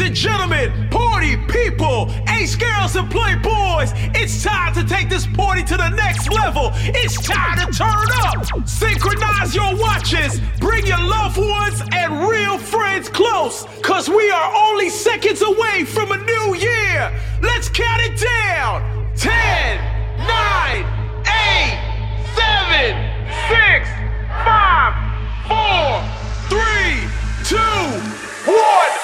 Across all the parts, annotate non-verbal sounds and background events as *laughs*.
Ladies and gentlemen, party people, ace girls and playboys, it's time to take this party to the next level. It's time to turn up. Synchronize your watches, bring your loved ones and real friends close, cause we are only seconds away from a new year. Let's count it down 10, 9, 8, 7, 6, 5, 4, 3, 2, 1.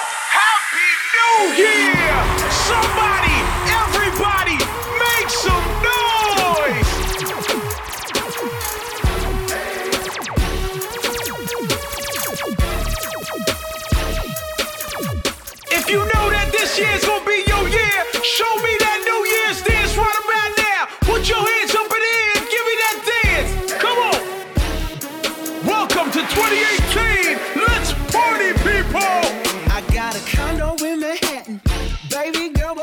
Oh, yeah! Somebody, everybody, make some noise! If you know that this year's gonna be your year, show me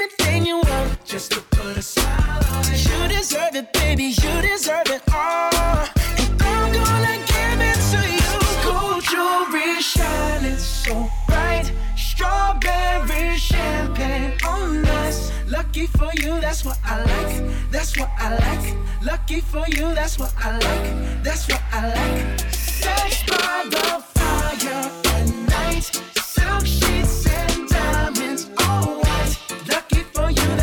anything you want just to put a smile on. You deserve it, baby. You deserve it all. And I'm gonna give it to you. Gold jewelry shining so bright. Strawberry champagne oh, on us. Lucky for you, that's what I like. That's what I like. Lucky for you, that's what I like. That's what I like. Sex by the fire at night. Silk sheets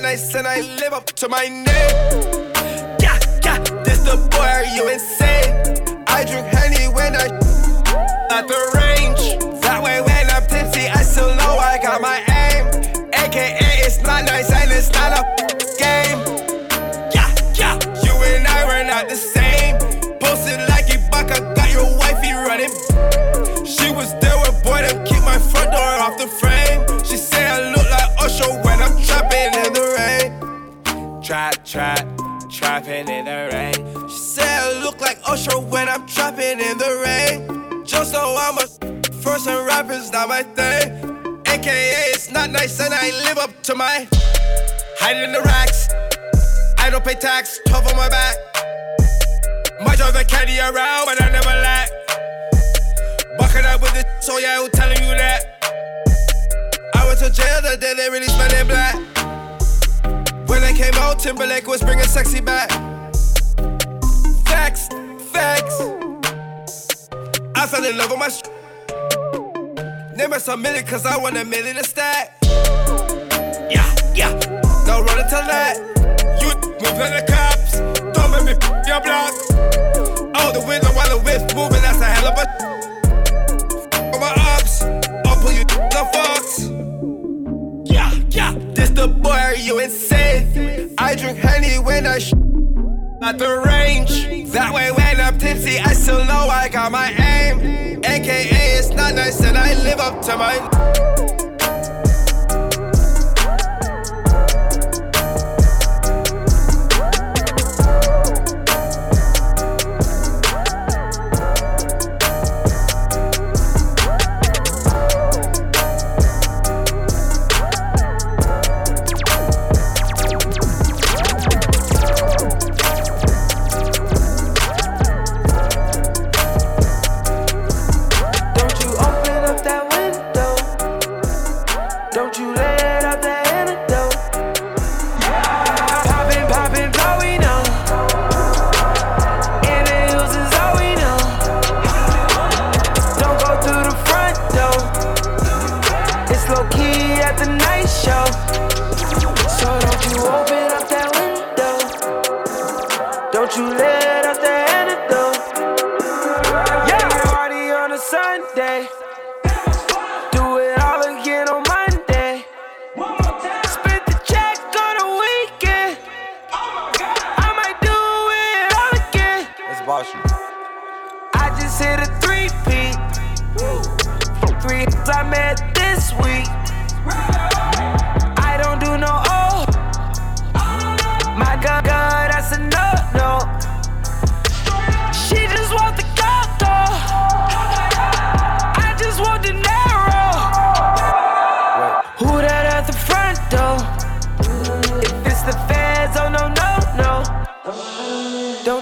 Not nice and I live up to my name. Yeah, yeah, this the boy, are you insane? I drink honey when I at the range. That way when I'm tipsy, I still know I got my aim. AKA, it's not nice and it's not a trapping in the rain. She said I look like Usher when I'm trapping in the rain. Just know I'm a first and rappers not my thing. AKA it's not nice and I live up to my hide in the racks. I don't pay tax, 12 on my back. My drive the caddy around, but I never lack. Bucking up with the so yeah, who telling you that? I went to jail the day they released my name black. When I came out, Timberlake was bringing sexy back. Facts, facts. I fell in love with my. Sh- Name us a million, cause I want a million to stack. Yeah, yeah. Don't run until that. You move like the cops. Don't make me f- your block. Out the window while the whip's moving, that's a hell of a. On my ops, I'll pull you the fox. This the boy, are you insane? I drink honey when I sh- at the range. That way, when I'm tipsy, I still know I got my aim. AKA, it's not nice and I live up to my.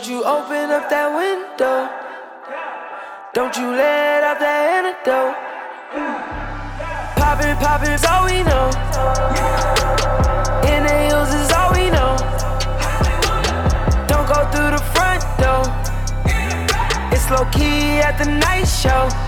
You open up that window. Don't you let out the antidote. Poppin', poppin' is all we know. In the hills is all we know. Don't go through the front door. It's low key at the night show.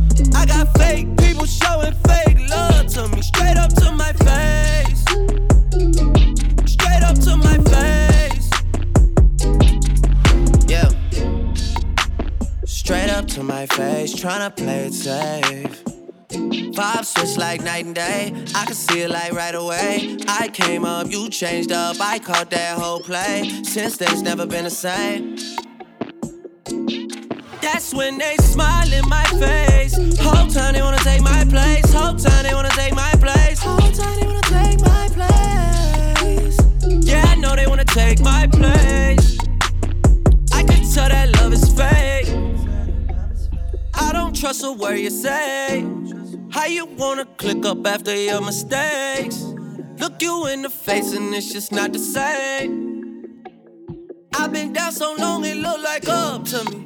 I got fake people showing fake love to me. Straight up to my face. Straight up to my face. Yeah. Straight up to my face, tryna play it safe. Vibe switch like night and day. I can see it like right away. I came up, you changed up. I caught that whole play. Since then, it's never been the same. That's when they smile in my face. Whole time they wanna take my place. Whole time they wanna take my place. Whole time they wanna take my place. Yeah, I know they wanna take my place. I can tell that love is fake. I don't trust a word you say. How you wanna click up after your mistakes? Look you in the face and it's just not the same. I've been down so long it look like up to me.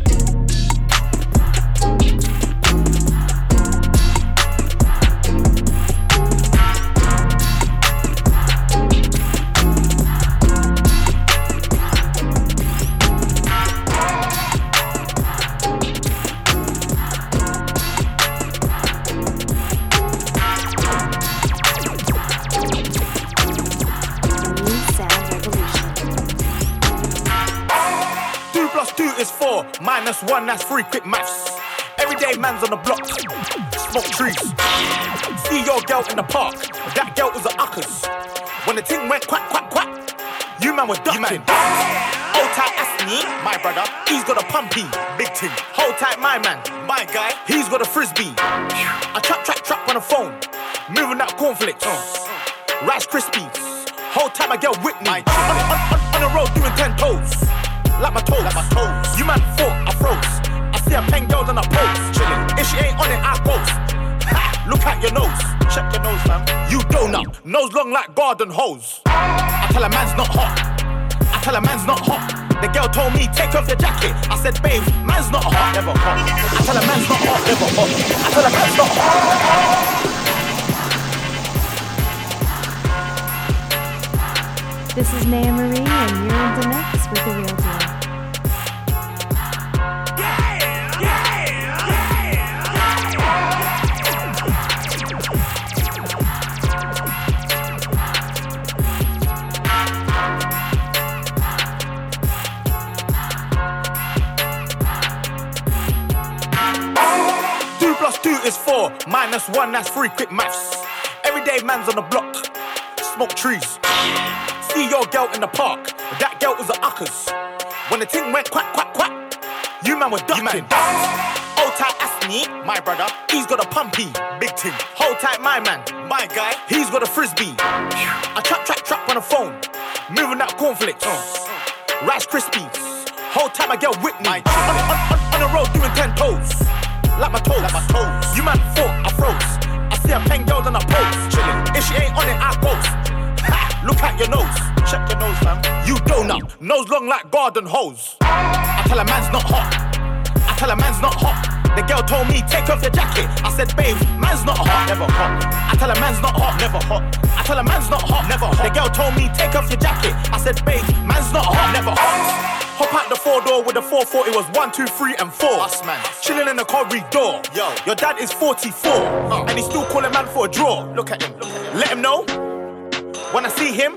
Minus one, that's three. Quick maths. Everyday man's on the block, smoke trees. See your girl in the park, that girl was a uckers. When the ting went quack, quack, quack, you man were ducking. Hold tight, Asni, my brother, he's got a pumpy, big ting. Hold tight, my man, my guy, he's got a frisbee. I trap, trap, trap on the phone, moving that cornflakes. Rice Krispies, hold tight, my girl Whitney. On, on, on, on the road doing ten toes like my toes. Like my toes. You man thought I froze. I see a pen girl on a pose. Chillin'. If she ain't on it, I post. Ha! Look at your nose. Check your nose, fam. You donut. Nose long like garden hose. I tell a man's not hot. I tell a man's not hot. The girl told me take off your jacket. I said, babe, man's not hot. Never hot. I tell a man's not hot. Never hot. I tell a man's not hot. This is Naya Marie, and you're in the mix with the real deal. Two is four, minus one, that's three. Quick maths. Everyday man's on the block, smoke trees. See your girl in the park, that girl was a uckers. When the ting went quack, quack, quack, you man were ducking. Hold tight, Asni, my brother, he's got a pumpy, big ting. Hold tight, my man, my guy, he's got a frisbee. I trap, trap, trap on the phone, moving that cornflakes. Rice Krispies, Whole time I get Whitney. On, on, on, on the road doing ten toes. Like my toes. Like my toes. You man thought I froze. I see a pen girl on a pose. Chillin'. If she ain't on it, I post. Ha, look at your nose. Check your nose, fam. You donut. Nose long like garden hose. I tell a man's not hot. I tell a man's not hot. The girl told me, take off your jacket. I said, babe, man's not hot, never hot. I tell a man's not hot, never hot. I tell a man's not hot, never hot. The girl told me, take off your jacket. I said, babe, man's not hot, never hot. Hop out the four door with the 440 was one, two, three, and four. Us, man. Chilling in the corridor. Yo, your dad is 44, uh. and he's still calling man for a draw. Look at him. Look at him. Let him know. When I see him,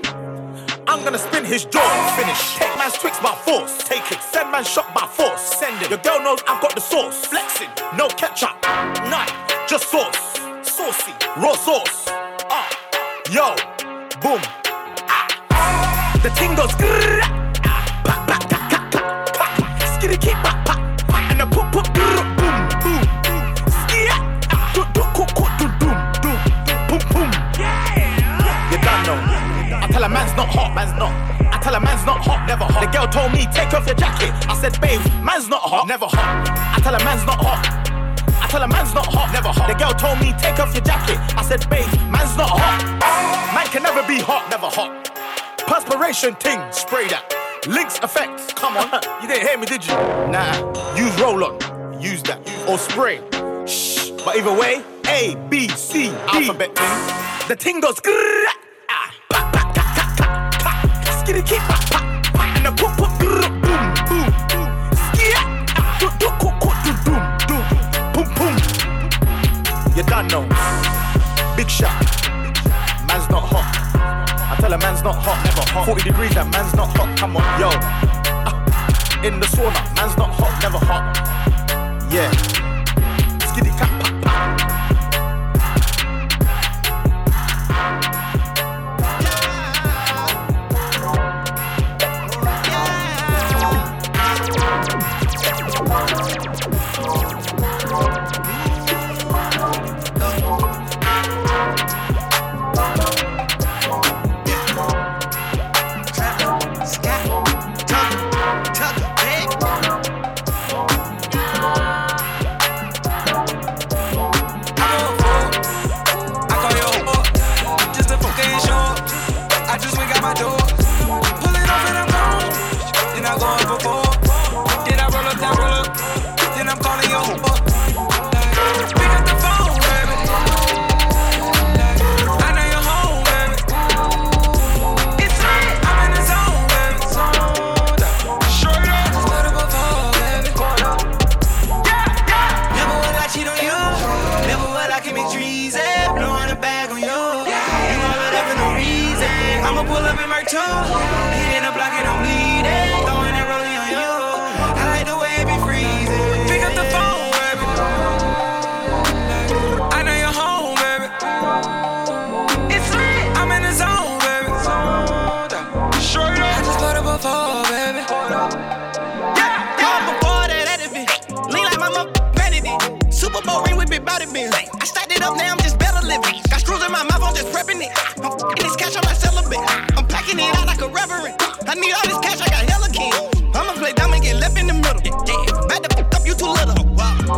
I'm gonna spin his jaw. Finish. Take man's tricks by force. Take it. Send man shot by force. Send it. Your girl knows I've got the sauce. Flexing. No ketchup. None. Just sauce. Saucy. Raw sauce. Ah. Uh. Yo. Boom. Ah. The ting goes. Skitty keep back, back. And the pop, pop, boom, boom, boom. Skia. Ah. Do, do, cook, cook, do, doom, doom. Boom, boom. Yeah. You done know. I tell a man's not hot, man's not. I tell a man's not hot, never hot. The girl told me, take off your jacket. I said, babe, man's not hot, never hot. I tell a man's not hot. I tell a man's not hot, never hot. The girl told me, take off your jacket. I said, babe, man's not hot. Man can never be hot, never hot. Perspiration ting, spray that. Lynx Africa. come on. *laughs* you didn't hear me, did you? Nah, use roll on, use that. Or spray. Shh. But either way, A, B, C, D. Alphabet thing. The ting goes grrrr ah. skitty kick, and a pop, pop, boom, boom, boom, skia, do, do, do, do, do, do, boom, boom. You done know. Big shot. Tell a man's not hot, never hot. 40 degrees, that man's not hot. Come on, yo. Uh, in the sauna, man's not hot, never hot. Yeah. Skitty cat, pop, pop. living. Got screws in my mouth, I'm just prepping it. I'm f***ing this cash, I'm not celibate. I'm packing it out like a reverend. I need all this cash, I got hella kids. I'ma play dumb and get left in the middle. Yeah, Back the f- up, you too little.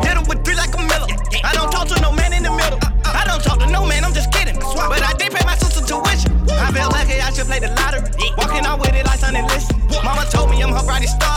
Hit him with three like a miller. I don't talk to no man in the middle. I don't talk to no man, I'm just kidding. But I did pay my sister tuition. I felt lucky, I should play the lottery. Walking out with it like son and listen. Mama told me I'm her brightest star.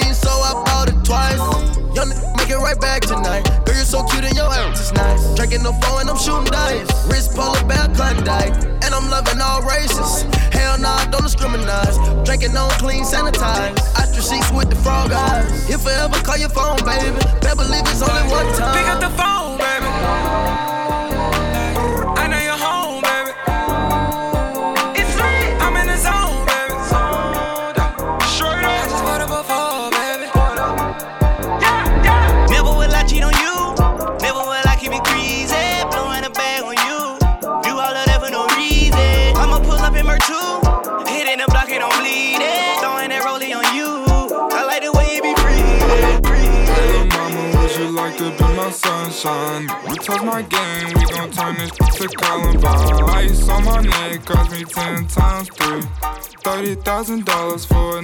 twice. Young make it right back tonight. Girl, you're so cute and your ass is nice. Drinking no phone and I'm shooting dice. Wrist polar bear Klondike, and I'm loving all races. Hell nah, don't discriminate. Drinking on clean, sanitized. Ostrich sheets with the frog eyes. If I ever call your phone, baby, better believe it's only one time. Pick up the phone, baby. Sunshine. You touch my game, we gon' turn this to Columbine. Ice on my neck cost me ten times three. Thirty thousand dollars for a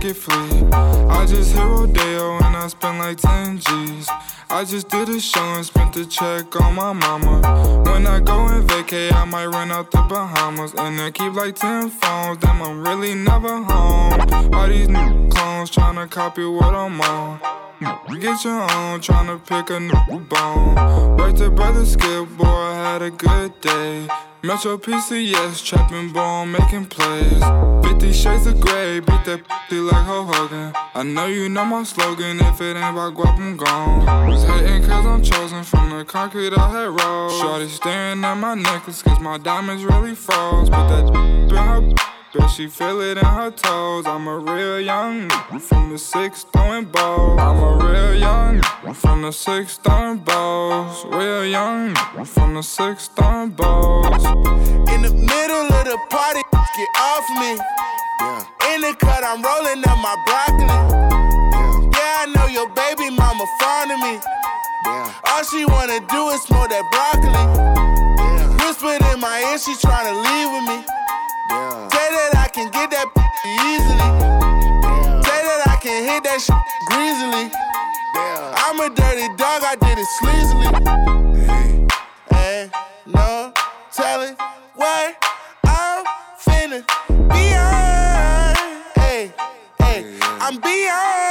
get free. I just hit Rodeo and I spent like ten G's. I just did a show and spent the check on my mama. When I go and vacay, I might run out the Bahamas. And I keep like 10 phones, damn, I'm really never home. All these new clones tryna copy what I'm on. Get your own, tryna pick a new bone. Right to brother Skip, boy, had a good day. Metro PCS, trapping ball, making plays. 50 shades of gray, beat that p like Hulk Hogan. I know you know my slogan, if it ain't about guap, I'm gone. Was hating cause I'm chosen from the concrete I had rolled. Shorty staring at my necklace cause my diamonds really froze. But that in her Bet she feel it in her toes. I'm a real young from the six throwing balls. I'm a real young from the six throwing balls. Real young from the six throwing balls. In the middle of the party, get off me. Yeah. In the cut, I'm rolling up my broccoli. Yeah, yeah I know your baby mama fond of me. Yeah. All she wanna do is smoke that broccoli. Yeah. Whispered in my ear, she tryna leave with me. Yeah. Say that I can get that easily. Yeah. Say that I can hit that shit greasily. Yeah. I'm a dirty dog, I did it sleazily. Hey. Hey, no telling what I'm finna be on. Hey, hey, I'm beyond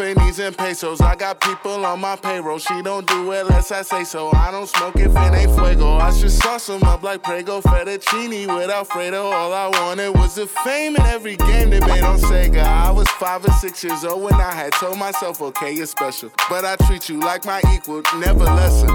I and pesos. I got people on my payroll. She don't do it unless I say so. I don't smoke if it ain't fuego. I should sauce 'em up like Prego fettuccine with Alfredo. All I wanted was the fame in every game they made on Sega. I was five or six years old when I had told myself, okay, you're special. But I treat you like my equal, never lesser.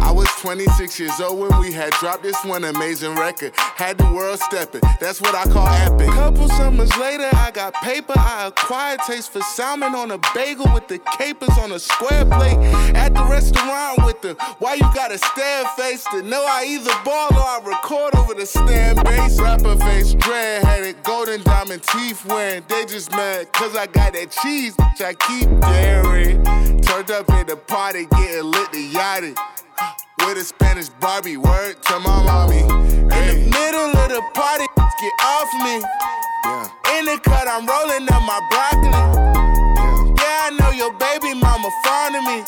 I was 26 years old when we had dropped this one amazing record. Had the world stepping, that's what I call epic. Couple summers later, I got paper. I acquired taste for salmon on a bagel with the capers on a square plate. At the restaurant with the why you got a stare face to know I either ball or I record over the stand base. Rapper face, dread headed, golden diamond teeth wearing. They just mad cause I got that cheese, which I keep daring. Turned up at the party, getting lit the yachty. With a Spanish Barbie, word to my mommy. In the middle of the party, get off me. Yeah. In the cut, I'm rolling up my broccoli. Yeah. yeah, I know your baby mama fond of me.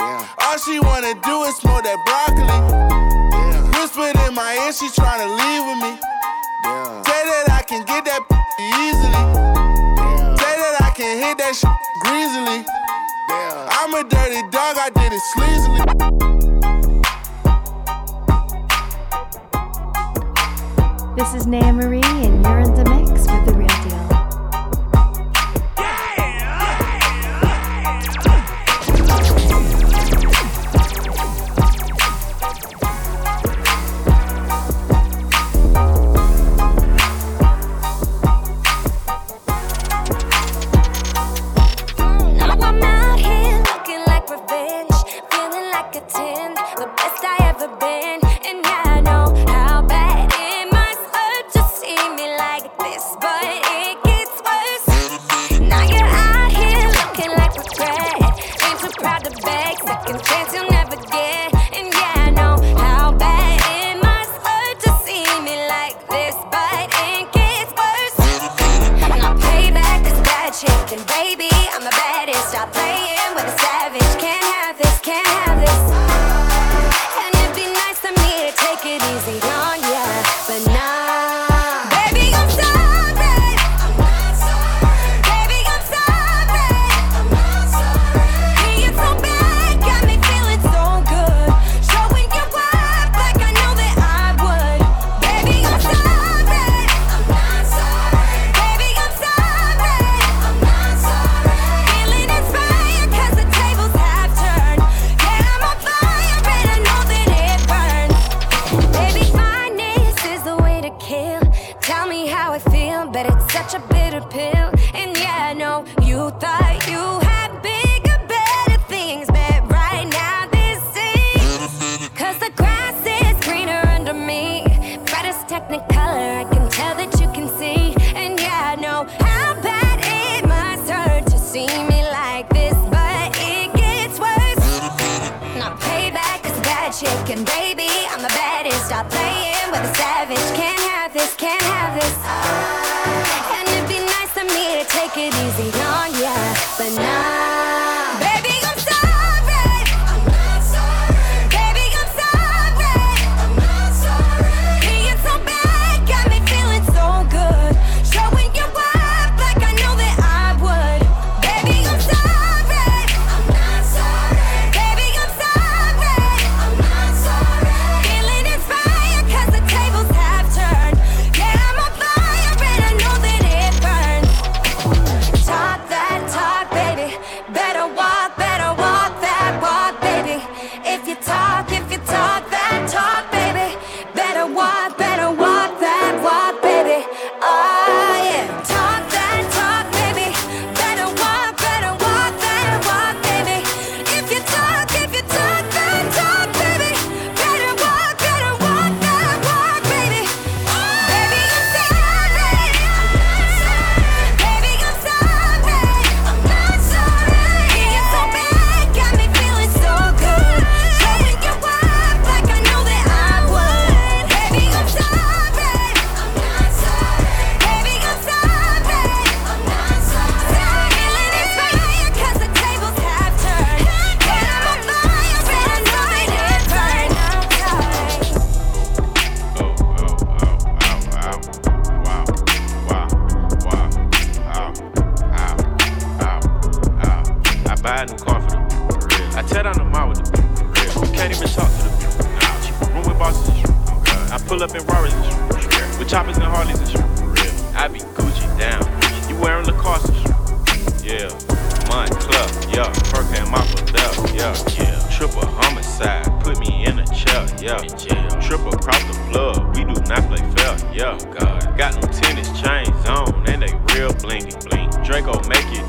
Yeah. All she wanna do is smoke that broccoli. Yeah. Whispered in my ear, she tryna leave with me. Yeah. Say that I can get that easily. Yeah. Say that I can hit that shit greasily. Yeah. I'm a dirty dog, I did it sleazily. This is Naya Marie, and you're in the mix with the stop playing.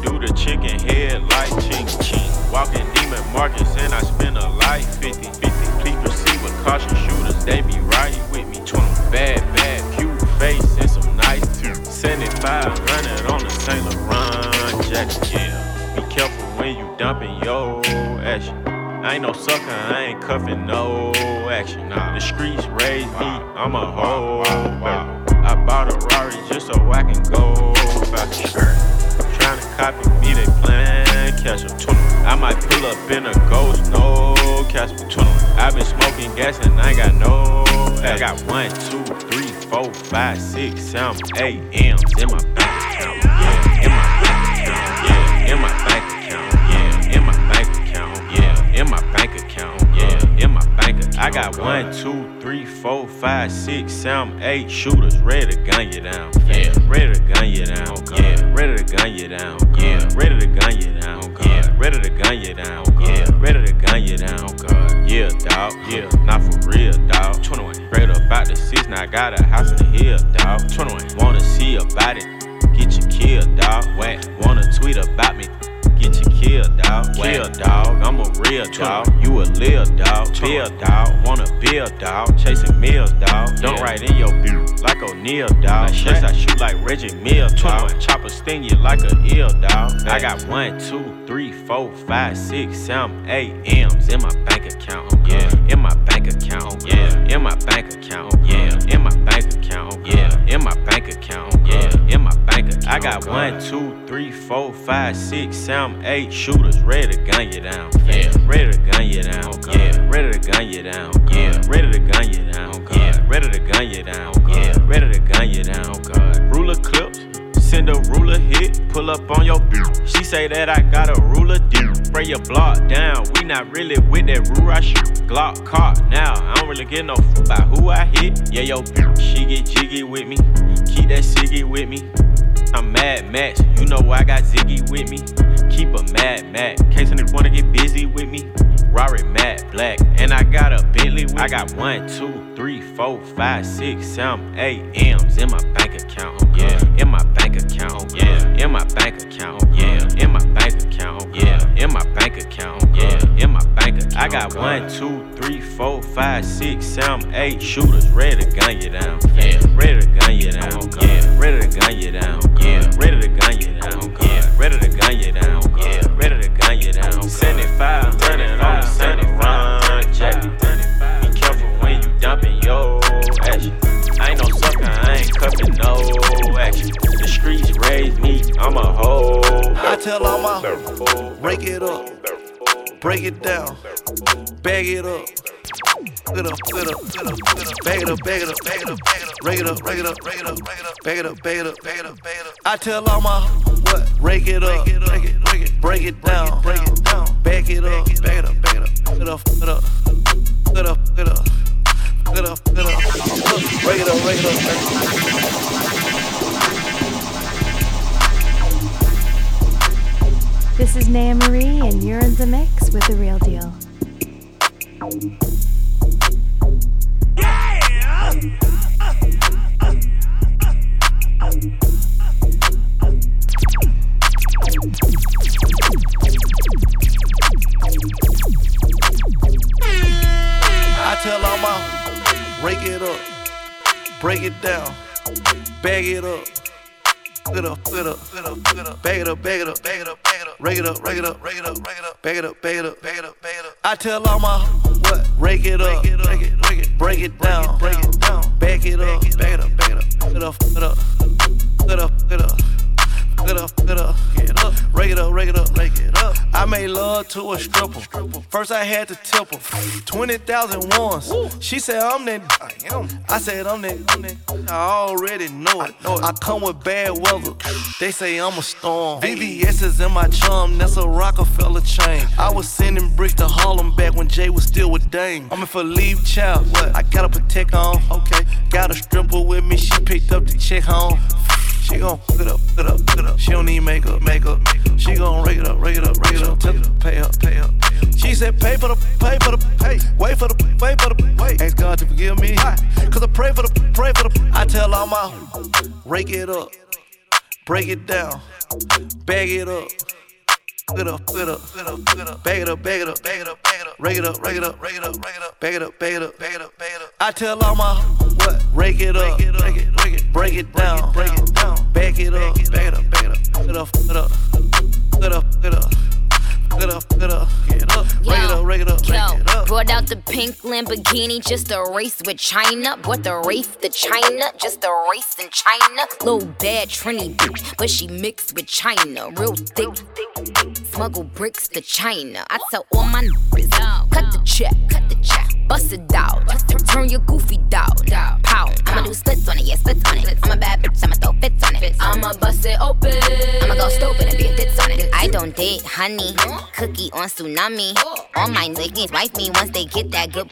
Do the chicken head like ching ching. Walking demon markets, and I spend a life 50 50. Please proceed with caution shooters, they be right with me. 20 bad, bad, cute face, and some nice too. teeth. 7500 on the Saint Laurent jacket, yeah. Be careful when you dumping your action. I ain't no sucker, I ain't cuffing no action. Nah, the streets raised me, I'm a hoe. I bought a Rari just so I can go faster. Trying to copy me, they plan catch up. I might pull up in a ghost, no catch up. I've been smoking gas and I ain't got no. I got one, two, three, four, five, six, seven, eight M's in my bank account. Yeah, in my bank account. Yeah, in my bank account. I got one, two, three, four, five, six, seven, eight shooters ready to gun you down. Yeah, ready to gun you down. Yeah, ready to gun you down. Yeah, ready to gun you down. Yeah, ready to gun you down. Yeah, ready to gun you down. Yeah, dog. Yeah, not for real, dog. 21. Straight up out the six, now I got a house in the hill, dog. 21. Wanna see about it? Get you killed, dog. Whack. Wanna tweet about me? Get you killed, dog. Kill, dog. I'm a real dog. You a lil dog. Bill, dog. Wanna build, dog. Chasing meals, dog. Don't write in your beat like O'Neal, dog. Yes, I shoot like Reggie Mills, dog. Chopper sting you like a eel, dog. I got one, two, three, four, five, six, seven, eight M's in my bank account. Yeah, in my bank account. Yeah, in my bank account. Yeah, in my bank account. Yeah, in my bank account. Yeah, in my bank account. I got one, two, three, four, five, six, seven, eight shooters ready to gun you down. Yeah, ready to gun you down. Yeah, ready to gun you down. Yeah, ready to gun you down. Yeah, ready to gun you down. Yeah, ready to gun you down. God, ruler clips. Send a ruler hit, pull up on your bitch. She say that I got a ruler deep. Spray your block down. We not really with that rule. I shoot Glock caught now. I don't really get no f about who I hit. Yeah, yo, bitch, she get jiggy with me. Keep that ciggy with me. I'm mad Max, you know I got Ziggy with me. Keep a mad Mac, case a wanna get busy with me. Ferrari matte black, and I got a Bentley. I got one, two, three, four, five, six, seven, eight M's in my bank account. Yeah, in my bank account. Yeah, in my bank account. Yeah, in my bank account. Yeah, in my bank account. Yeah, in my. I got one, two, three, four, five, six, seven, eight shooters ready to gun you down. Yeah, ready to gun you down. Oh, yeah, ready to gun you down. Oh, yeah, ready to gun you down. Oh, yeah, ready to gun you down. Yeah, ready to gun you down. 75, turn it on the 75. Check Be careful when you dumping your action. I ain't no sucker, I ain't cuffing no action. The streets raised me, I'm a hoe. I tell all my break it up, break it down, bag it up. Bag it up, bag it up, bag it up, bag it up, rake it up, rake it up, rake it up, rake it up, bag it up, bag it up, bag it up, bag it up. I tell all my what, rake it up, break it, break it, break it down, break it down, bag it up, bag it up, bag it up, get up, get up, get up, get up, get up, it up, rake it up, rake it up. This is Naya Marie, and you're in the mix with the real deal. I tell all my rake it up, break it down, bag it up. Get up, get up, it up, bag it up, bag it up, bag it up, rake it up, rake it up, rake it up, rake it up, bag it up, bag it up, bag it up, bag it up. I tell all my what, rake it up, break it, break it, break it down, break it down, bag it up, bag it up, bag it up, up, get up, get up, get up. Get up, get up, get up, rake it up, rake it up, rake it up. I made love to a stripper. First I had to tip her. 20,000 once. She said I'm that. I am. I said I'm that. I'm that. I already know it. I come with bad weather. They say I'm a storm. VVS is in my chum. That's a Rockefeller chain. I was sending bricks to Harlem back when Jay was still with Dame. I'm in for leave child. What? I gotta protect on. Okay. Got a stripper with me. She picked up the check home. She gon' get up, get up, get up. She don't need makeup, makeup. She gon' rake it up, rake it up, rake it up. Tell her, pay up, pay up. She said, pay for the, pay for the, pay. Wait for the, wait for the, wait. Ask God to forgive me. Cause I pray for the, pray for the. I tell all my, rake it up, break it down, bag it up. Get up, get up, get up, get up, bag it up, bag it up, bag it up, bag it up, rake it up, rake it up, rake it up, rake it up, bag it up, bag it up, bag it up, bag it up. I tell all my what, rake it up, break it, break it, break it down, break it down, bag it up, bag it up, bag it up, get up, get up, get up, get up. Get up, get up, get up, rake it up, rake it up, rake Yo, it up. brought out the pink Lamborghini just a race with China. Brought the Wraith to China, just a race in China. Little bad Trini bitch, but she mixed with China. Real thick, smuggle bricks to China. I tell all my niggas, cut the check, cut the check. Bust it out, turn your goofy down, pow. I'ma do splits on it, yeah, splits on it. I'm a bad bitch, I'ma throw fits on it. I'ma bust it open, I'ma go stupid and be a fits on it. I don't date honey, cookie on tsunami. All my niggas wife me once they get that good.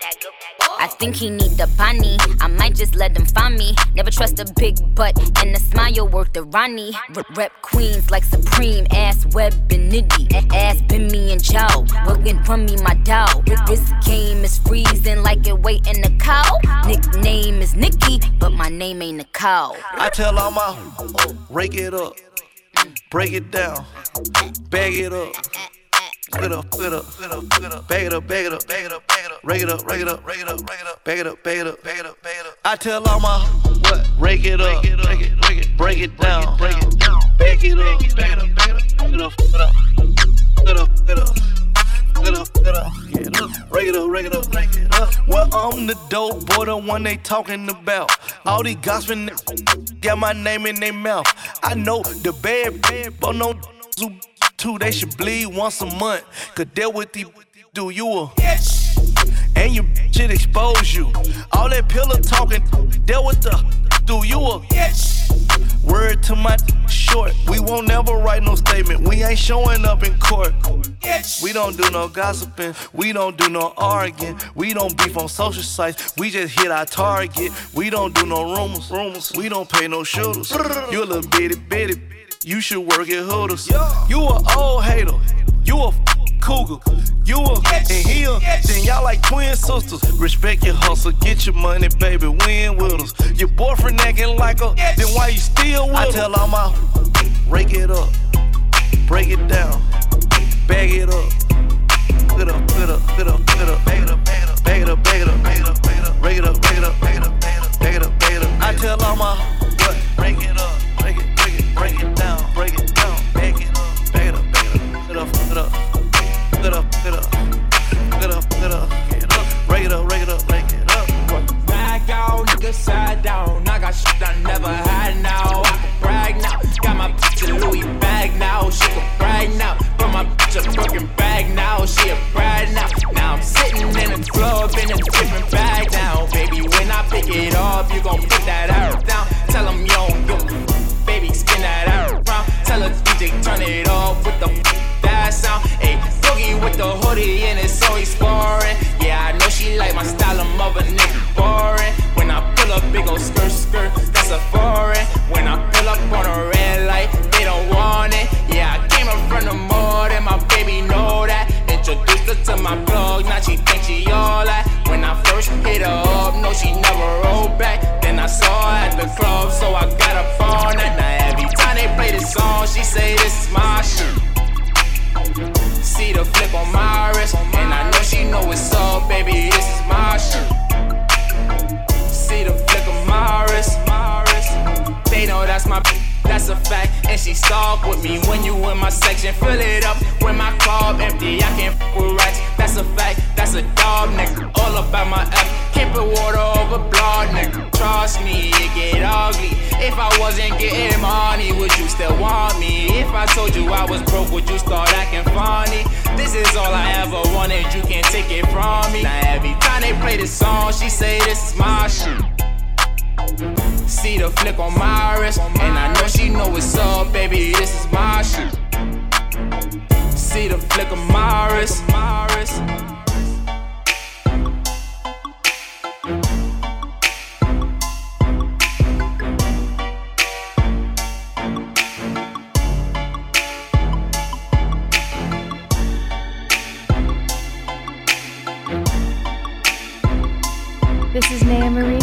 I think he need the bunny. I might just let him find me. Never trust a big butt and a smile worth the Ronnie. Rep queens like Supreme, ass web and nitty. Ass been me and Joe. Working from me, my dog. This game is freezing like it waiting a cow. Nickname is Nikki, but my name ain't cow. I tell all my rake it up, break it down, bag it up. Get up, get up, get up, get up, bag it up, bag it up, bag it up, bag it up, rake it up, rake it up, rake it up, rake it up, bag it up, bag it up, bag it up, bag it up. I tell all my what, rake it up, break it, break it, break it down, break it down, bag it up, bag it up, bag it up, get up, get up, get up, up. Get up, up, get up, rake it up, rake it up, rake it up. Well, I'm the dope boy, the one they talking about. All these gossiping got my name in their mouth. I know the bad, bad, but no two, they should bleed once a month. Could deal with the do you a and you shit expose you. All that pillow talking, deal with the do you a Word to my short, we won't never write no statement. We ain't showing up in court. We don't do no gossiping, we don't do no arguing, we don't beef on social sites. We just hit our target. We don't do no rumors, rumors. We don't pay no shooters. You a little bitty bitty, you should work at Hooters. You a old hater, you a cougar. You a and he a, then y'all like twin sisters. Respect your hustle, get your money, baby, win with us. Your boyfriend acting like a, then why you still with I tell all my, rake it up, break it down, bag it up. Get up, get up, get up, get up, bag it up, bag it up, bag it up, bag it up, bag it up, bag it up, bag it up, bag it up, bag it up, bag it up, bag it up. I tell all my, what, break it up, out, nigga, side down. I got shit I never had now. I can brag now. Got my bitch a Louis bag now. She can brag now. But my bitch a broken bag now. She a bride now. Now I'm sitting in a club in a different bag now. Baby, when I pick it up, you gon' put that out down. Tell them yo, yo, baby, spin that out around. Tell a DJ turn it off with the that sound. Ayy, boogie with the hoodie and it's always foreign. Yeah, I know she like my style of mother nigga boring. When I pull up, big ol' skirt skirt, that's a foreign. When I pull up on a red light, they don't want it. Yeah, I came up from the mud and my baby know that. Introduced her to my plug, now she think she all that. When I first hit her up, no, she never rolled back. Then I saw her at the club, so I got up on that. Now every time they play this song, she say this is my shit. See the flip on my wrist, and I know she know it's up, baby. This is my shit. See the flick of my wrist, my wrist. They know that's my. That's a fact, and she stalk with me when you in my section. Fill it up when my club empty. I can't f with rats. That's a fact. That's a dog, nigga. All about my F. Can't put water over blood, nigga. Trust me, it get ugly. If I wasn't getting money, would you still want me? If I told you I was broke, would you start acting funny? This is all I ever wanted. You can't take it from me. Now every time they play this song, she say this is my shit. See the flick on my wrist, and I know she know what's up, baby. This is my shit. See the flick wrist, my wrist. This is Naya Marie,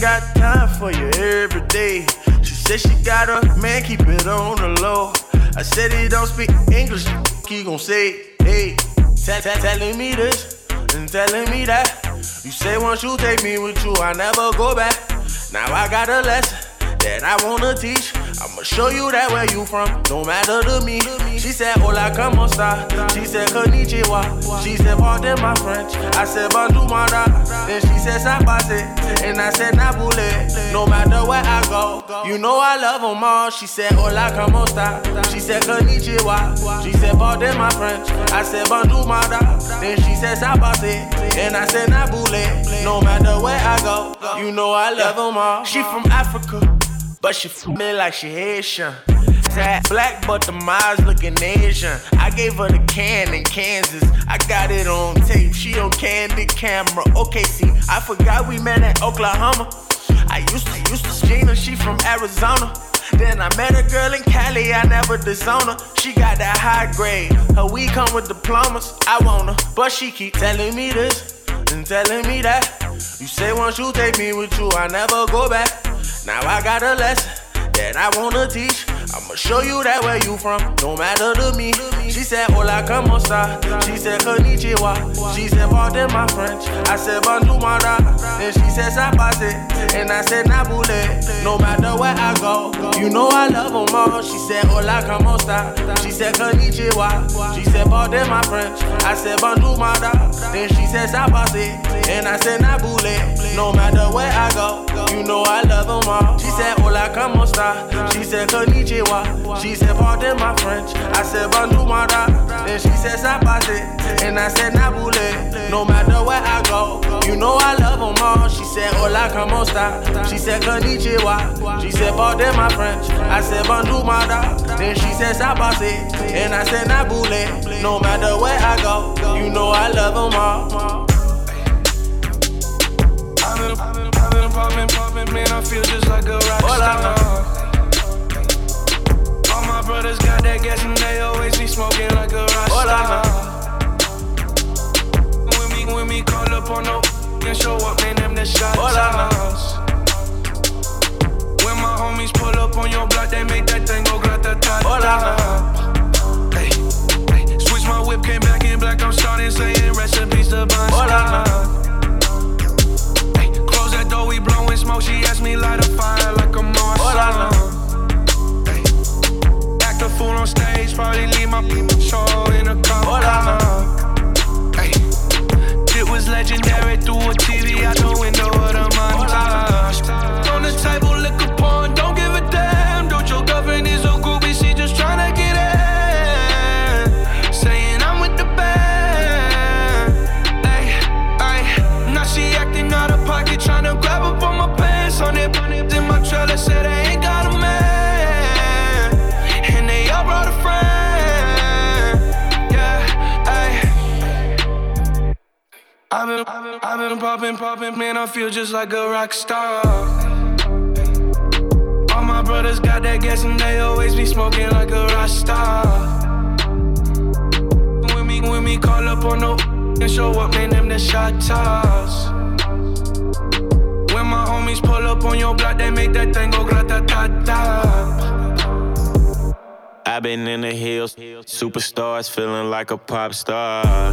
got time for you every day. She said she got a man, keep it on the low. I said he don't speak English, he gon' say, hey, tell, tell, telling me this and telling me that. You say once you take me with you, I never go back. Now I got a lesson that I wanna teach. Show you that where you from, no matter to me. She said, Hola, como esta? She said, Konnichiwa. She said, Pardon my French. I said, Bonjour, madame. Then she said, Sabase. And I said, Nabule. No matter where I go, you know I love them all. She said, Hola, como esta? She said, Konnichiwa. She said, Pardon my French. I said, Bonjour, madame. Then she said, Sabase. And I said, Nabule. No matter where I go, you know I love them all. She from Africa. But she f me like she Haitian. That black, but the miles looking Asian. I gave her the can in Kansas. I got it on tape. She on candid camera. Okay, see, I forgot we met in Oklahoma. I used to, used to Gina, she from Arizona. Then I met a girl in Cali, I never disown her. She got that high grade. Her weed come with diplomas. I want her, but she keep telling me this and telling me that. You say once you take me with you, I never go back. Now I got a lesson that I wanna teach. I'ma show you that where you from, no matter to me. She said, Hola, como esta? She said, Konnichiwa. She said, Pardon my French. I said, Bonjour, mara. Then she said, Sapase. And I said, Nabule. No matter where I go, you know I love them all. She said, Hola, como esta? She said, Konnichiwa. She said, Pardon my French. I said, Bonjour, mara. Then she said, Sapase. And I said, Nabule. No matter where I go, you know I love them all. She said, Hola, como esta? She said, Konnichiwa. She said, pardon my French. I said, bonjour, mara. Then she said, sapase. And I said, nabule. No matter where I go, you know I love them all. She said, hola, como esta? She said, konnichiwa. She said, pardon my French. I said, bonjour, mara. Then she said, sapase. And I said, nabule. No matter where I go, you know I love them all. I've been, I've been, I've been popping, popping, man. I feel just like a rock star. Brothers got that gas and they always be smoking like a rock star. When me, when me call up on no and show up, man, them the shot toss. When my homies pull up on your block, they make that thing go grata ta ta. Hey, hey, switch my whip, came back in black. I'm starting saying recipes to Bon Hey, close that door, we blowing smoke. She asked me light a fire like a a fool on stage, probably leave my show in a car. Hey, it was legendary through a TV out the window of the montage. On the table, I've been, I've been, popping, popping, man. I feel just like a rock star. All my brothers got that gas and they always be smoking like a rock star. When me, when me call up on no and show up, man, them the shot toss. When my homies pull up on your block, they make that thing go grata ta ta. I've been in the hills, superstars, feeling like a pop star.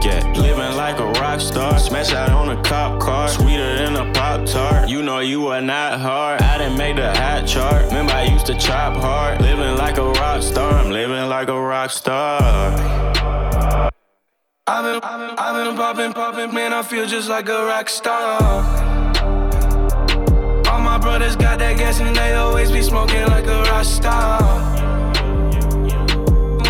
get. Living like a rock star, smash out on a cop car, sweeter than a pop tart. You know you are not hard. I didn't make the hot chart. Remember I used to chop hard. Living like a rock star, I'm living like a rock star. I've been, I've been, popping, popping, man. I feel just like a rock star. All my brothers got that gas and they always be smoking like a rock star.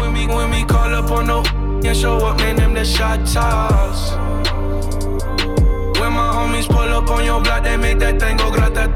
When me, when me call up on no and show up, man, them the shot toss. When my homies pull up on your block, they make that thing go grata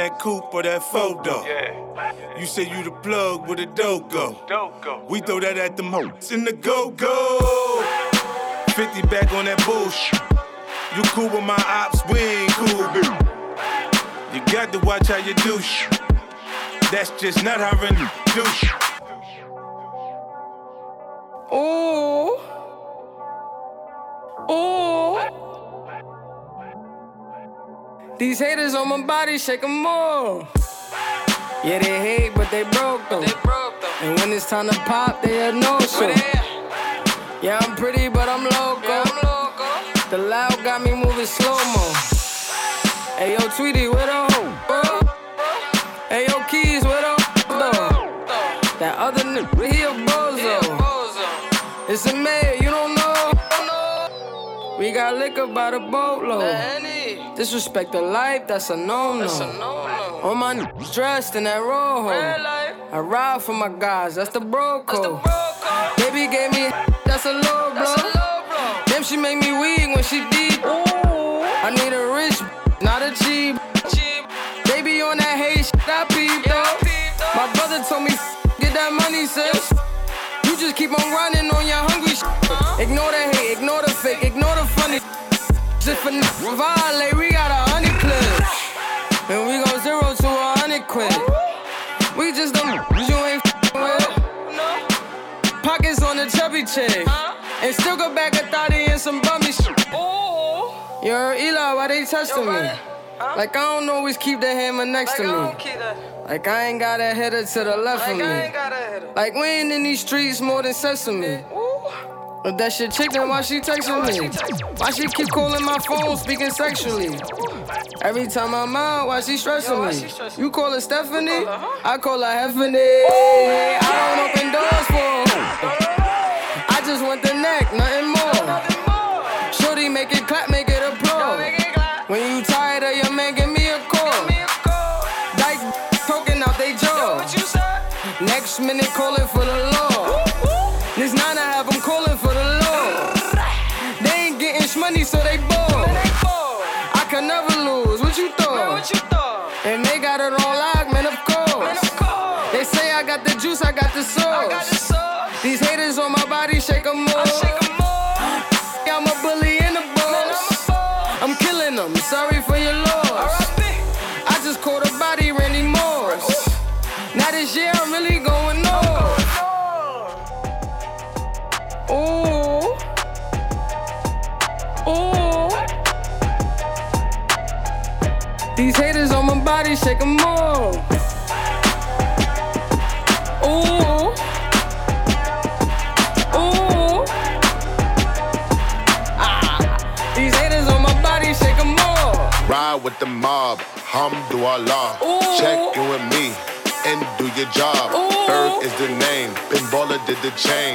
that coupe or that photo. You say you the plug with a dog go. dogo. We throw that at the moats in the go-go. 50 back on that bullshit. You cool with my ops, we ain't cool, bitch. You got to watch how you do. That's just not how really do These haters on my body, shake 'em off. Yeah, they hate, but they broke though. They broke though. And when it's time to pop, they had no show. Yeah, I'm pretty, but I'm loco. The loud got me moving slow mo. Hey yo, Tweety, where the hoe? Hey yo, Keys, where the though? That other nigga, he a bozo. It's a man, you don't know. We got liquor by the boatload. Disrespect the life, that's a no-no. All my niggas dressed in that rojo. I ride for my guys, that's the bro code. Baby gave me *laughs* that's a low blow. Damn, she make me weak when she deep. I need a rich, *laughs* not a cheap. Baby on that hate shit, I peep though. My brother told me get that money, sis. You just keep on running on your hungry *laughs* shit. Ignore the hate, ignore the fake, ignore the funny. Just for n- violate, we got a hundred clips. And we go zero to a hundred quid. We just don't you ain't f***ing with. Pockets on the chubby chick. And still go back a thotty and some bummy shit. Heard Eli, why they testing me? Like I don't always keep the hammer next to me. Like I ain't got a header to the left of me. Like we ain't in these streets more than sesame. But that shit chicken, why she texting me? Why she keep calling my phone, speaking sexually? Every time I'm out, why she stressing me? You call her Stephanie? I call her Heffany. I don't open doors for her. I just want the neck, nothing more. So they bored. I can never lose. What you thought? And body, shake 'em off. Ooh. Ooh. Ah. These haters on my body, shake 'em off. Ride with the mob, Hamdulillah. Check in with me and do your job. Berg is the name, Pinballer did the chain.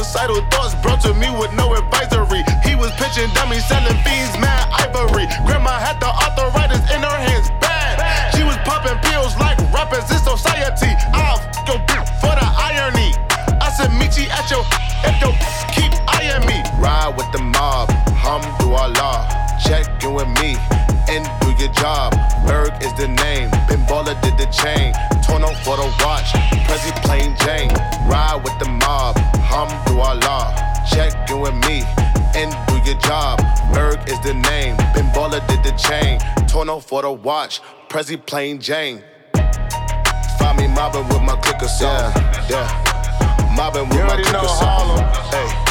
Suicidal thoughts brought to me with no advisory. He was pitching dummies, selling fiends, mad ivory. Grandma had the arthritis in her hands, bad. She was popping pills like rappers in society. I'll f- your for the irony. I said, meet you at your if your keep eyeing me. Ride with the mob, Hamdulillah. Check in with me and do your job. Berg is the name, Pinballer did the chain. Torno for the watch, Prezi plain Jane. Ride with the mob, Hamdulillah. Check in with me and do your job. Berg is the name, Pinballer did the chain. Torno for the watch, Prezi plain Jane. Find me mobbing with my clicker song. Yeah, yeah. Mobbing with my clicker something. Hey.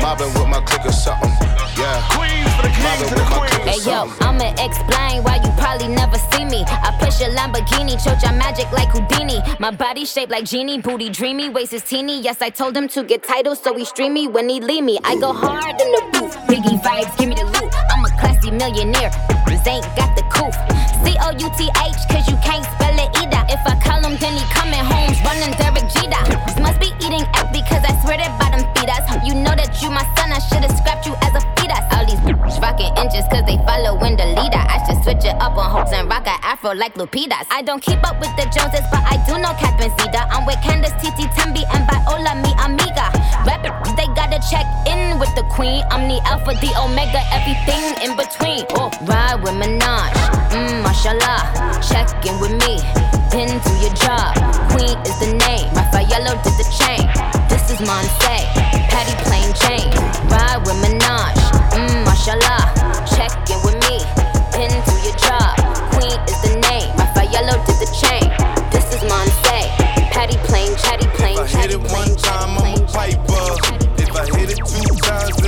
Mobbing with my clicker something. Yeah. Queens for the kings and the queens. Hey yo, I'ma explain why you probably never see me. I push a Lamborghini, choke your magic like Houdini. My body shaped like genie, booty dreamy, waist is teeny. Yes, I told him to get titles, so he stream me when he leave me. I go hard in the booth, Biggie vibes, give me the loot. I'm a classy millionaire, bitches ain't got the coof. C O U T H, cause you can't spell it either. If I call him, then he coming home, running Derek Jeter. Must be eating egg because I swear that bottom feed us. Know that you my son, I should've scrapped you as a fetus. All these bitches rocking inches cause they following the leader. I should switch it up on hopes and rock a afro like Lupitas. I don't keep up with the Joneses, but I do know Catherine Zeta. I'm with Candace, Titi, Tembi, and Viola, mi amiga. They gotta check in with the queen. I'm the alpha, the omega, everything in between. Oh, ride with Minaj, mmm, mashallah. Check in with me, then do your job. Queen is the name, Raffaello did the chain. This is Monse, Patty Plain Jane. Ride with Minaj, mmm, mashallah. Check in with me, then do your job. Queen is the name, Raffaello did the chain. This is Monse, Patty Plain, Chatty Plain, If I hit it one time, I'm a piper. If I hit it two times,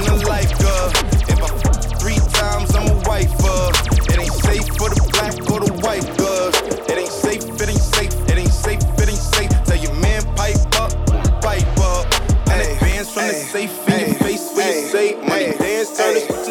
safe in your face when you say money dance, turn this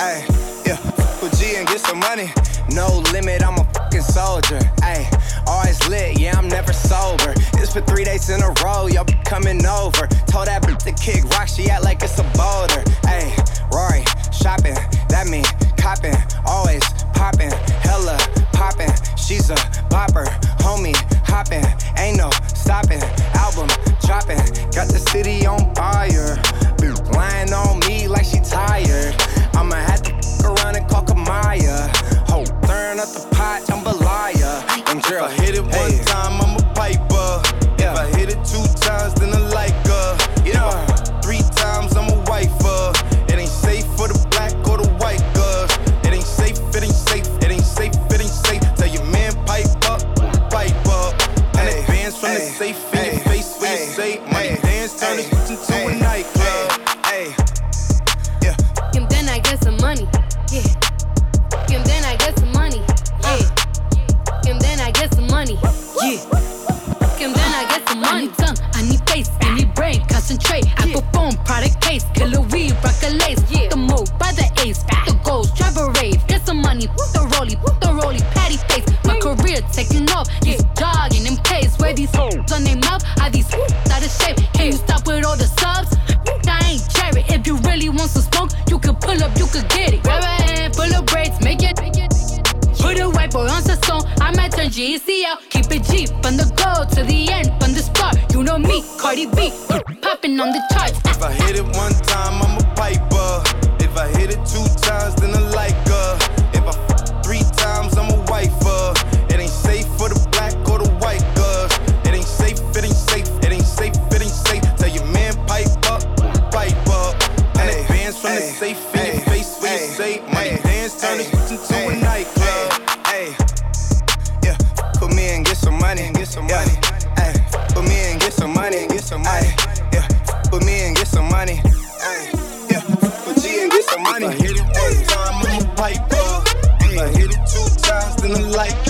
Ay. Yeah. Put G and get some money. No limit, I'm a fucking soldier. Ayy, always lit, yeah, I'm never sober. It's for three days in a row, y'all be coming over. Told that bitch to kick rock, she act like it's a boulder. Ayy, Rory, shopping, that mean copping, always popping, hella popping. She's a bopper, homie, hopping, ain't no stopping. Album dropping, got the city on fire. Lying on me like she tired. I'ma have to around and call Kamaya. Ho, stirring up the pot, jambalaya. And girl, If I hit it one time, I'm a piper. Keep it G on the go to the end, on the spot. You know me, Cardi B, popping on the charts. If I hit it one time, money. Hey, yeah, in, get some money. I hit it one time, I'm a I hit it two times, then I like her.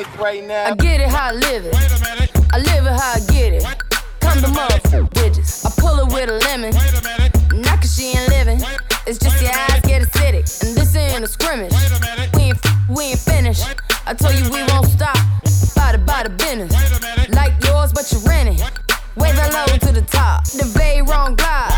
Mad right now. I get it how I live it. Wait a minute. I live it how I get it. Come to motherfucking bitches. I pull it with a lemon. Wait a minute. Not cause she ain't living. It's just your eyes get acidic. And this ain't a scrimmage. We ain't, f- we ain't finished. I told you we won't stop. By the, by the business. Like yours, but you're renting. Wave hello to the top. The very wrong glide.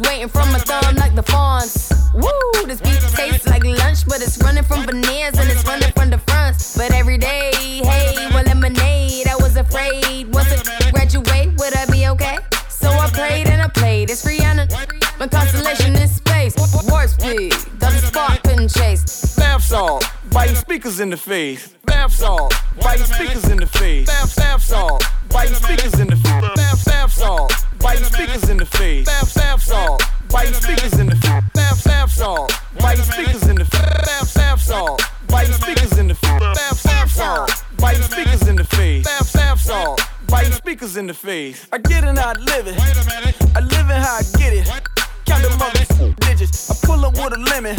Waiting from my thumb like the fawns. Woo, this beat tastes like lunch, but it's running from veneers and it's running from the fronts. But every day, hey, well, lemonade. I was afraid. Once I graduate, would I be okay? So I prayed and I played. It's Rihanna. My constellation is space. Warp speed. Doesn't spark, couldn't chase. Bath salt, biting speakers in the face. Bath salt, biting speakers in the face. Bath, bath salt, biting speakers in the face. Bath, bath salt, biting speakers in the face. Bath, bath salt, biting speakers in the face. Bath, bath salt, biting speakers in the face. Bath, bath salt, biting speakers in the face. Bath, bath salt, biting speakers in the face. Bath, kickers in the face. I get it how I live it. I live it how I get it. Count the mother digits. I pull up with a lemon.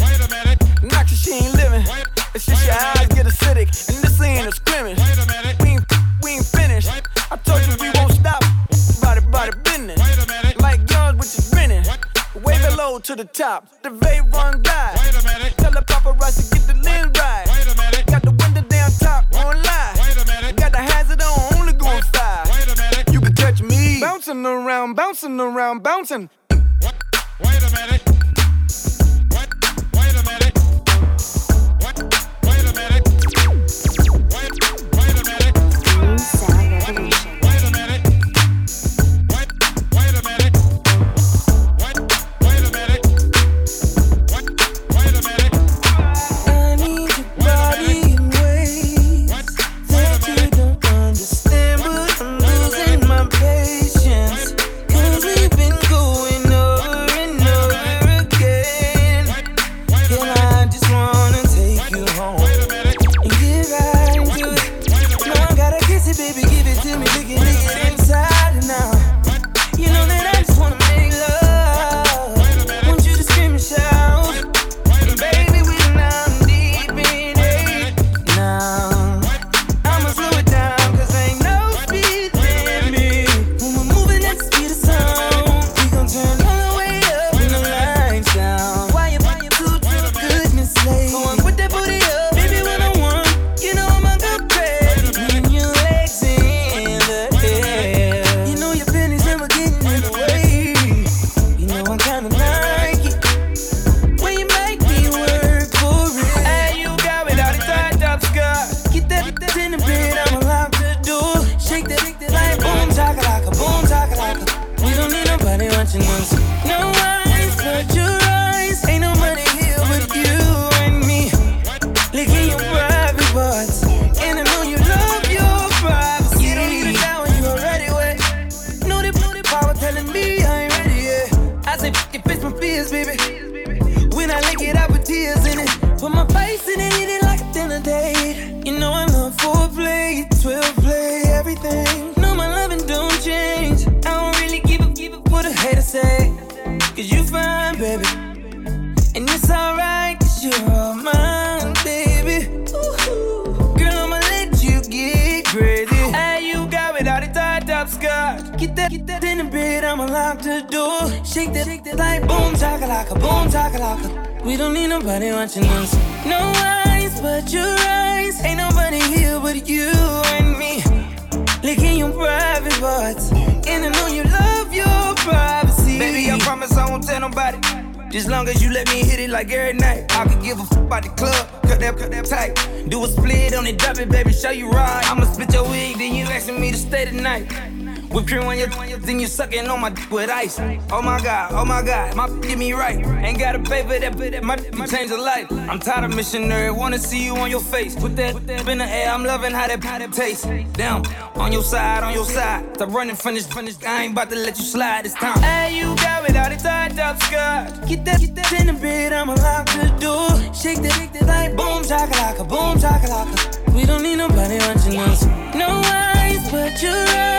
Knock she ain't living. It's just your eyes get acidic. And this ain't a scrimmage. We ain't, we ain't finished. I told you we won't stop. Body, body business. Like guns with your grinning. Wave it low to the top. The vape run die. Tell the paparazzi get the lens right. Got the window down top on live. Got the hazard on, only going five. You can touch me bouncing around, bouncing around, bouncing. Wait a minute. Ice. Oh my god, oh my god, my get me right. Ain't got a paper that put that my change a life. I'm tired of missionary, wanna see you on your face. Put that, put in the air, I'm loving how that, how tastes. Damn, on your side, on your side. Stop running from this. I ain't about to let you slide this time. Hey, you got it all the tied up skirt. Get that, get that in the bed, I'ma lock the door. Shake that, shake that like boom, chakalaka, boom, chakalaka. We don't need nobody watching us. No eyes but your eyes.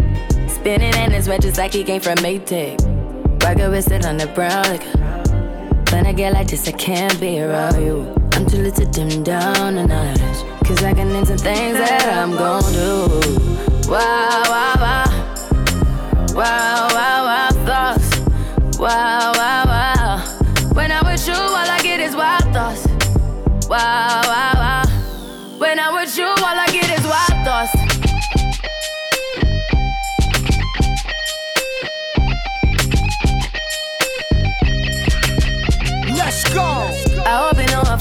Spinning in his red just like he came from Maytag. Rocket with it on the brown like When I get like this, I can't be around you. I'm too little to dim down a notch. Cause I can into things that I'm gon' do. Wow, wow, wow. Wow, wow,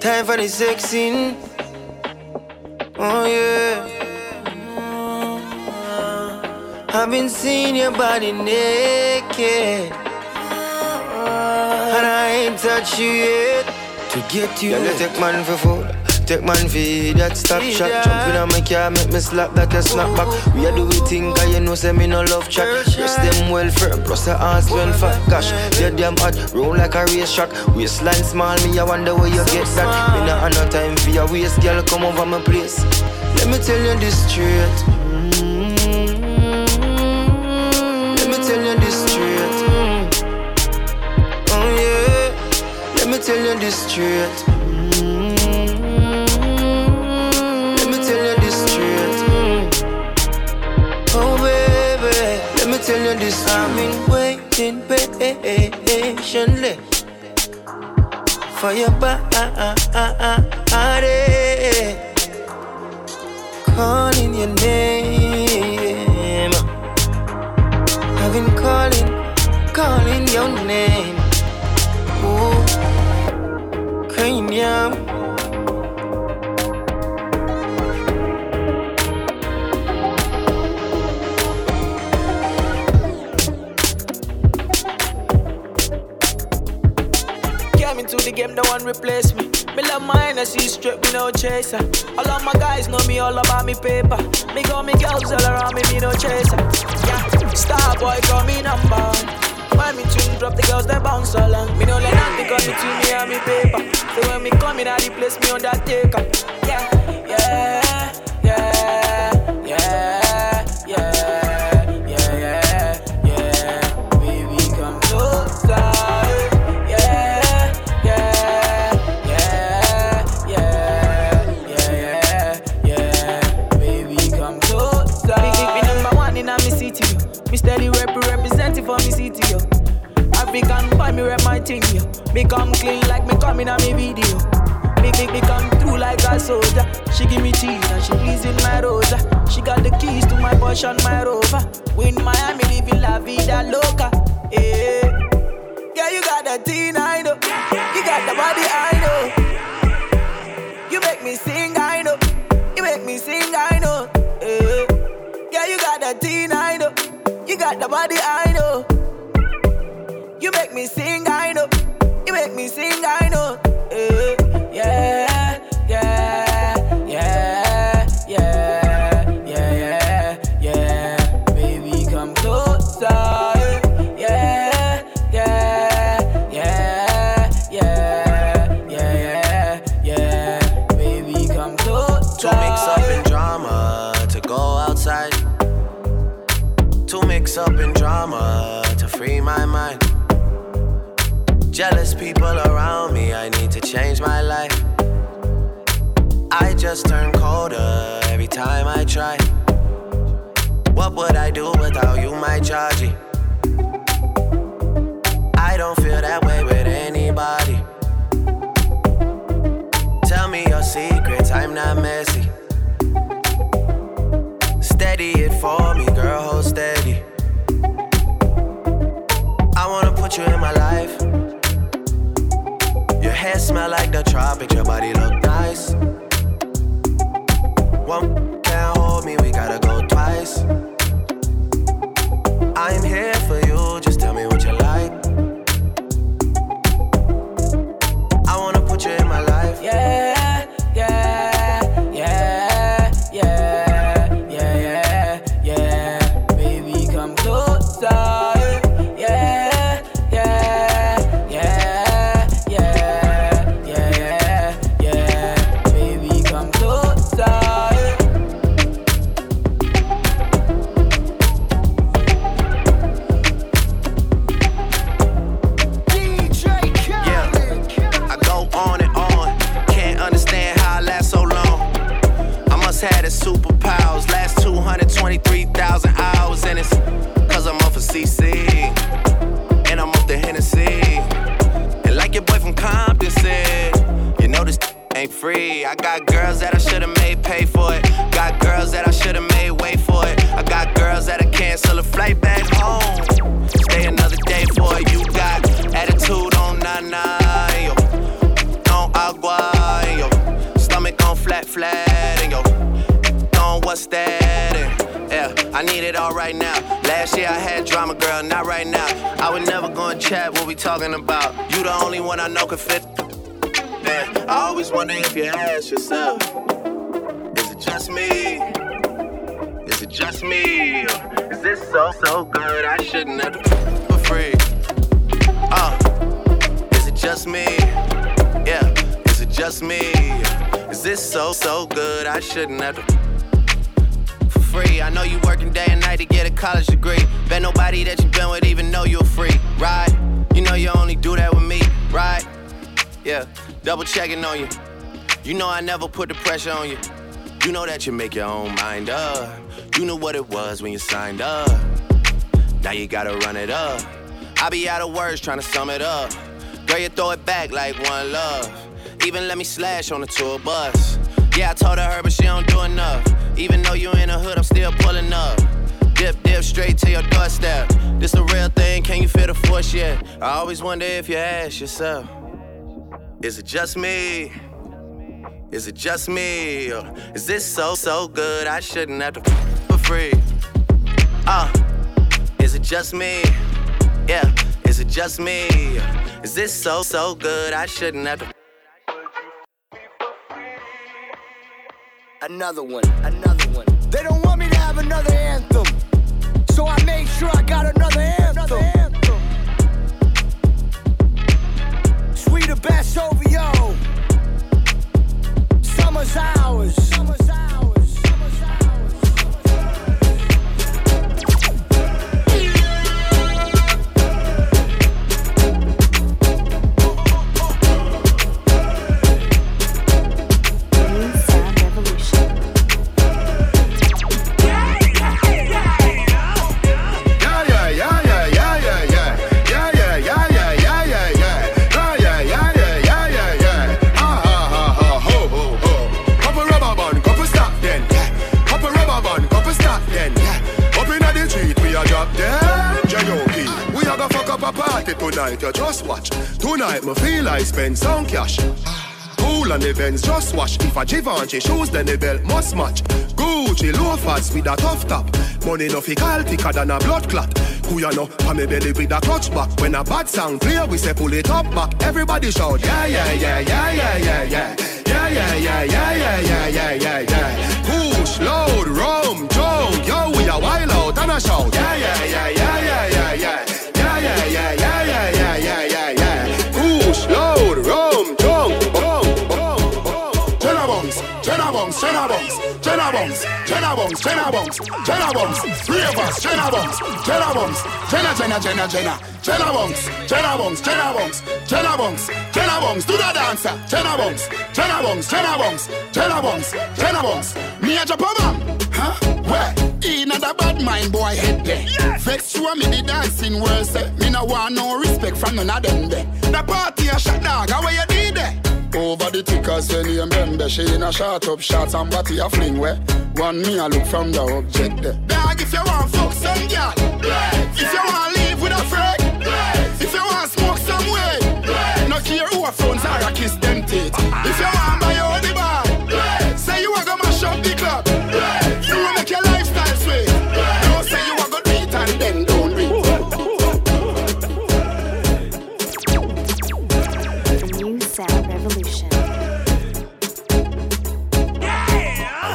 Time for the sexing. Oh yeah. I've been seeing your body naked. And I ain't touched you yet. To get you, yeah, take man for food. Take man for that stop shot. Jumping on my car, make me slap like a snapback. We are do we think, cause you know, say me no love chat. Dress them well firm, plus the ass when fat. Gosh, they're damn hot, roll like a race track. Waistline small, me, I wonder where you get that. Me not have no time for your waist, girl, come over my place. Let me tell you this straight. Let me tell you this straight. Oh yeah, let me tell you this straight. This. I've been waiting patiently for your body, calling your name. I've been calling, calling your name. Ooh, cranium. Into the game, no one replace me. Me love my see straight, me no chaser. All of my guys know me all about me paper. Me got me girls all around me, me no chaser. Yeah, star boy call me number. When me tune drop, the girls they bounce along. Me no let nothing come between me and me paper. So when me come in, I replace me on that taker. Yeah, yeah, yeah, Boy, me rep my thing. Me come clean like me coming on me video. Me, me, me come through like a soldier. She give me cheese and she pleasing my rosa. She got the keys to my Porsche and my Rover. We Miami living la vida loca. Yeah, yeah, you got the teen, I know. You got the body, I know. You make me sing, I know. You make me sing, I know. Yeah, yeah you got the teen, I know. You got the body, I know. You make me sing, I know. You make me sing, I know. Eh, yeah, yeah, yeah, Jealous people around me, I need to change my life. I just turn colder every time I try. What would I do without you, my Georgie? I don't feel that way with anybody. Tell me your secrets, I'm not messy. Steady it for me, girl, hold steady. I wanna put you in my life. Smell like the tropics, your body look nice. One can't hold me, we gotta go twice. Free. I got girls that I should've made pay for it. Got girls that I should've made wait for it. I got girls that I cancel a flight back home. Stay another day for it. You got attitude on nana, yo. On agua, yo. Stomach on flat, flat, and yo. What's that? And, yeah, I need it all right now. Last year I had drama, girl, not right now. I would never go and chat what we talking about. You the only one I know can fit. I always wonder if you ask yourself, is it just me? Is it just me? Is this so so good? I shouldn't have to for free. Uh, is it just me? Yeah, is it just me? Is this so so good? I shouldn't have to for free. I know you working day and night to get a college degree. Bet nobody that you been with even know you're free, right? You know you only do that with me, right? Yeah, double checking on you. You know I never put the pressure on you. You know that you make your own mind up. You know what it was when you signed up. Now you gotta run it up. I be out of words trying to sum it up. Girl, you throw it back like one love. Even let me slash on the tour bus. Yeah, I told her, her, but she don't do enough. Even though you in the hood, I'm still pulling up. Dip, dip, straight to your doorstep. This a real thing, can you feel the force yet? I always wonder if you ask yourself, is it just me? Is it just me? Is this so, so good I shouldn't have to for free? Uh, is it just me? Yeah, is it just me? Is this so, so good I shouldn't have to Another one, another one. They don't want me to have another anthem. So I made sure I got another anthem. Sweeter Best over yo. Summer's ours. Party tonight, you just watch. Tonight, me feel I spend some cash. Cool on the Benz, just wash. If a Givenchy shoes, then the belt must match. Gucci loafers with a tough top. Money no fi call thicker than a blood clot. Who ya know? On me belly with a clutch back. When a bad sound clear, we say pull it up back. Everybody shout, yeah, yeah, yeah, yeah, yeah, yeah, yeah. Yeah, yeah, yeah, yeah, yeah, yeah, yeah, yeah, yeah. Push, load, rum, jump, yo, we a wild out and a shout. Jenna bunks, Jenna bunks, Jenna bunks, Jenna bunks, Jenna bunks. Three of us, Jenna bunks, Jenna bunks, Jenna, Jenna, Jenna, Jenna, Jenna bunks, Jenna bunks, Jenna bunks, Jenna bunks, Jenna. Do the dancer, Jenna bunks, Jenna bunks, Jenna bunks, Jenna bunks, Jenna bunks. Me a man, huh? Where? In the bad mind boy head there. Vex you me the dancing world say. Me no want no respect from none of them there. The party a shot dog, how you did there? Over the tickers, when you remember she in a shot up shots and body a fling where one me a look from the object eh. there. Bag if you want fuck some girl, if you want live with a freak, if you want smoke some way, no care who a phones are, I kiss them teeth. Uh-uh. If you want buy all the bar, say you are gonna.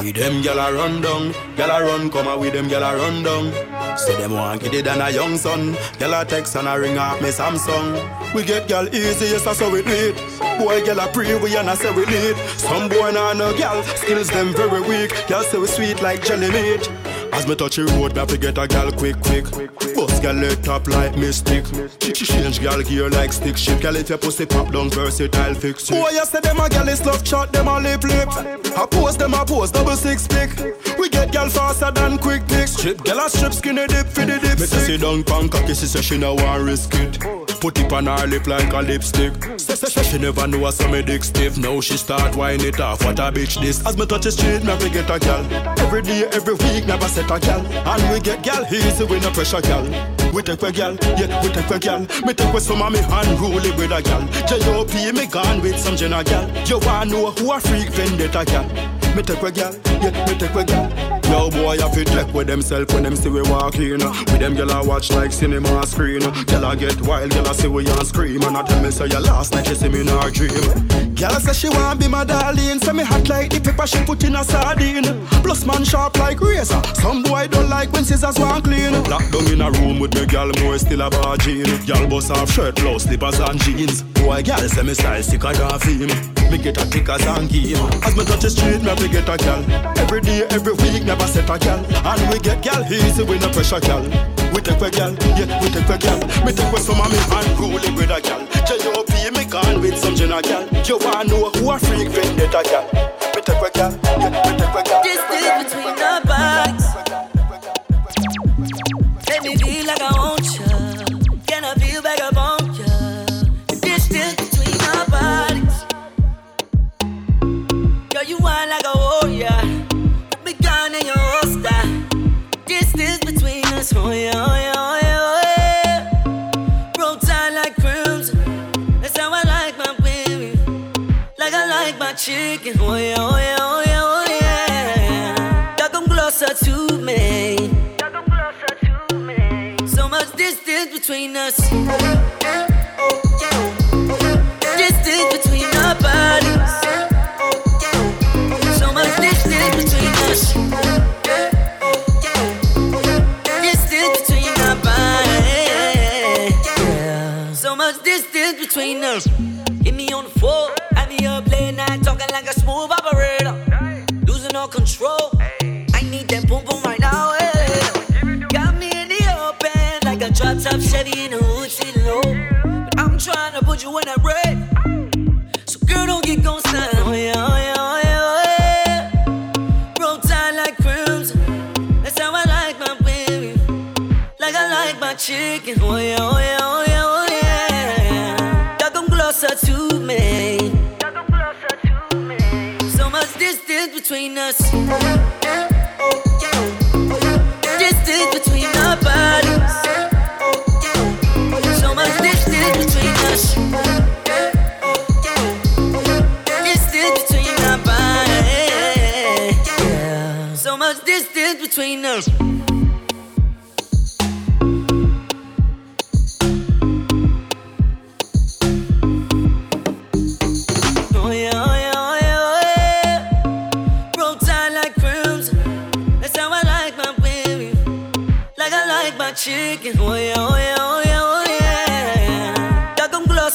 With them gyal a run down, gyal a run come out with them gyal a run down. Say them want get it than a young son. Gyal a text and a ring off me Samsung. We get gyal easy, yes that's how we need. Boy gyal a pre, we and I say we need. Some boy nah no gyal, skills them very weak. Gyal say we sweet like jelly meat. As me touch the road, me have to get a gal quick, quick. Bust gal leg top like mystic. She change gal gear like stick shift. Gal if your pussy pop down versatile fix it. Boy, you say them a gal is love shot, them a lip lip. I post them a post double six pick. We get gal faster than quick pick. Strip gal a strip skinny dip for the dip. Me say sit down pan cocky, she say she no want risk it. Put it on her lip like a lipstick. Say, say, say she never know what's me dick stiff. Now she start whine it off. What a bitch this. As me touch the street, me have get a gal. Every day, every week, never set a gal. And we get gal easy with no pressure gal. We take a gal, yeah, we take a gal. Me take with some of me unruly with a gal. J.O.P. me gone with some Jenna gal. You wanna know who a freak vendetta gal? Me take a gal, yeah, me take a gal. Yo boy, I fit take with themself when them see we walk in. With them gyal I watch like cinema screen. Gyal I get wild, gyal I see we and scream. And I tell me say you last night you see me in her dream. Gyal say she want be my darling, say me hot like the pepper she put in a sardine. Plus man sharp like razor. Some boy don't like when scissors want clean. Locked down in a room with me gyal, boy still a bargain. Gyal bust off shirt, blouse, slippers and jeans. Boy gyal say me style sicker than film. Me get a thicker than game. As me touch the street, me have to get a gal. Every day, every week, never set a gal. And we get gal easy with no pressure gal. We take a gal, yeah, we take a gal. Me take with some of me unruly with a gal. J.O.P. me gone with some Jenna gal. You wanna know who a freak vendetta gal? Me take a gal, yeah, me take a gal. Distance between our chicken. Oh yeah, oh yeah, oh yeah, oh yeah. Y'all come closer to me. So much distance between us. Chevy in a hood sitting low. But I'm trying to put you in that red. So girl, don't get gon' style. Oh yeah, oh yeah, oh yeah, oh yeah. Roll tight like crimson. That's how I like my baby. Like I like my chicken. Oh yeah, oh yeah, oh yeah, oh yeah. Y'all come closer to me. So much distance between us.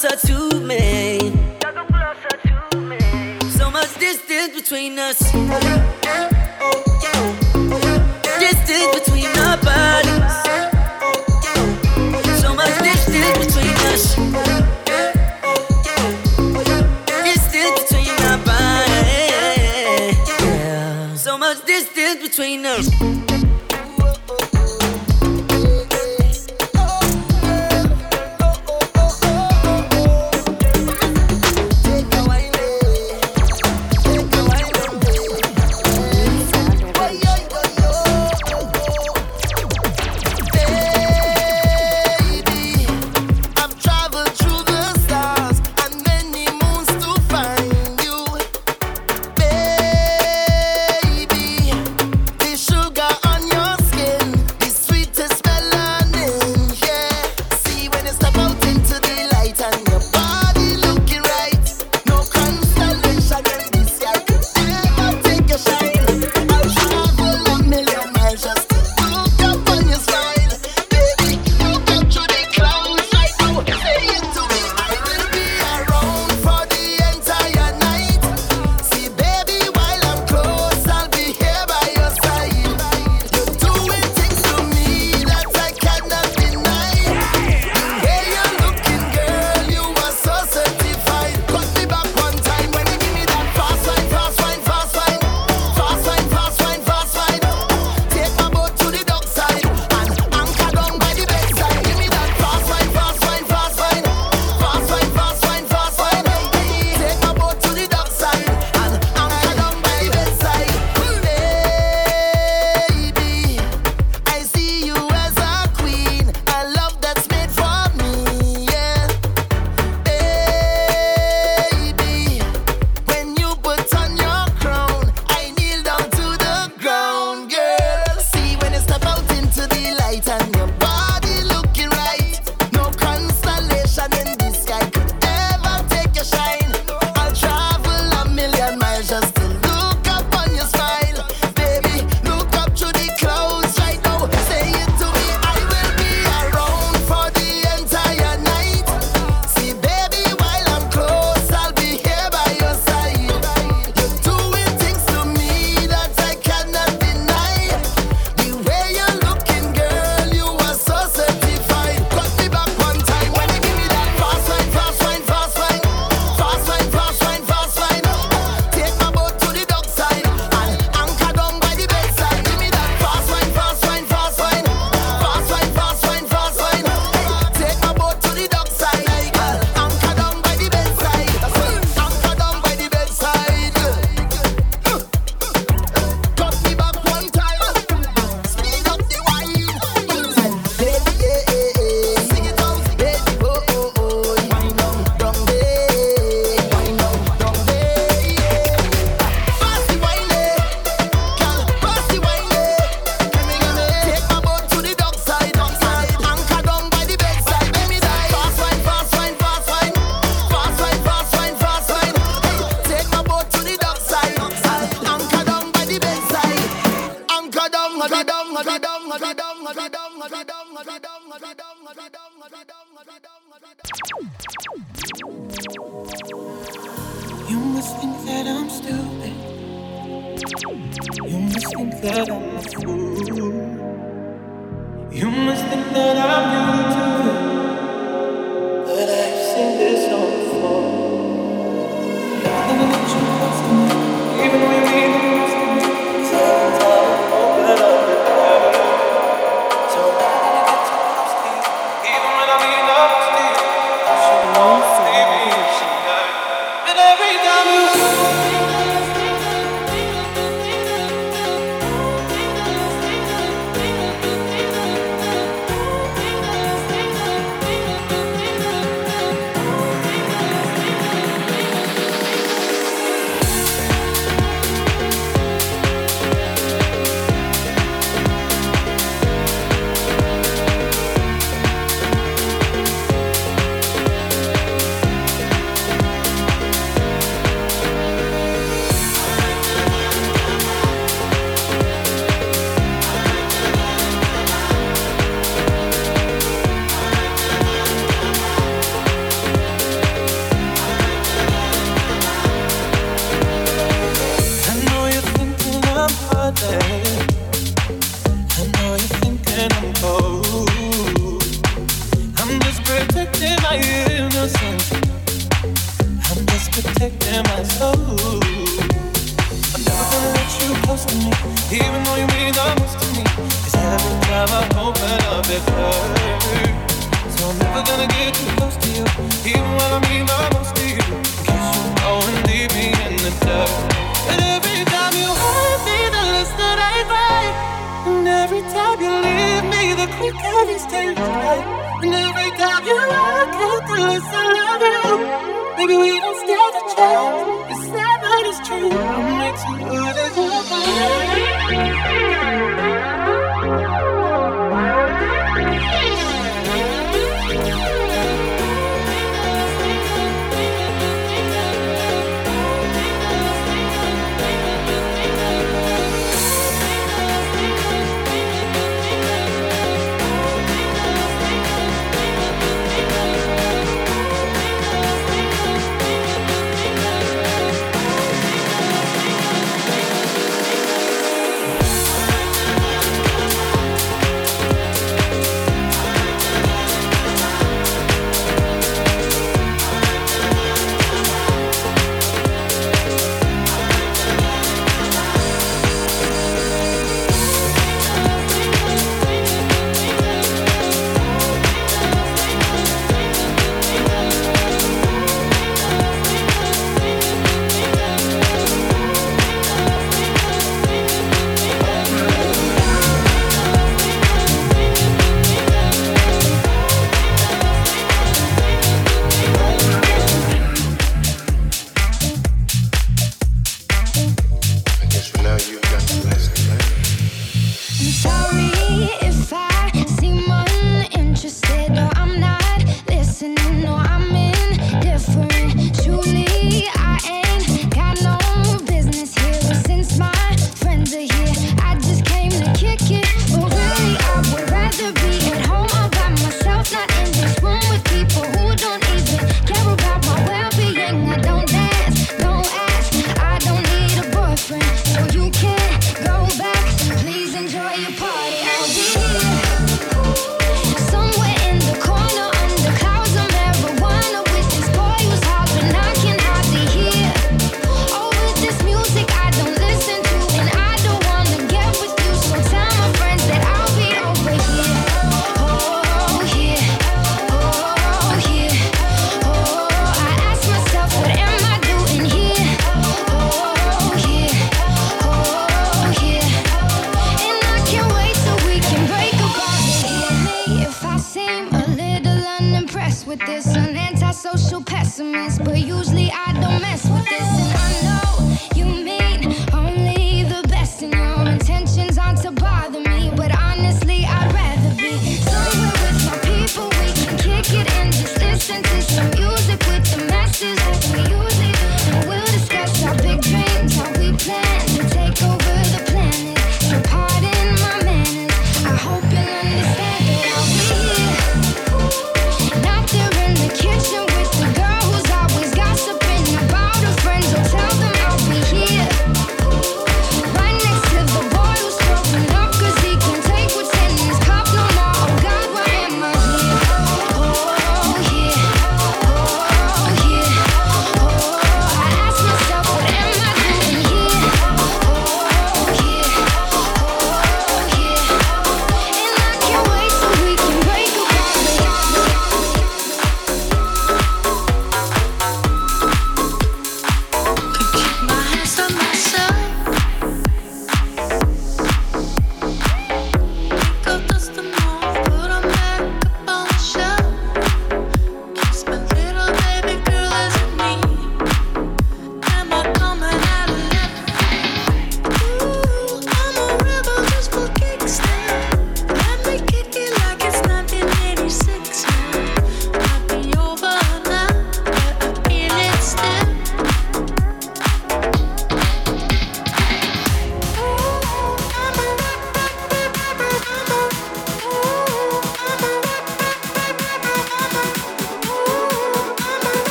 Closer to me. So much distance between us.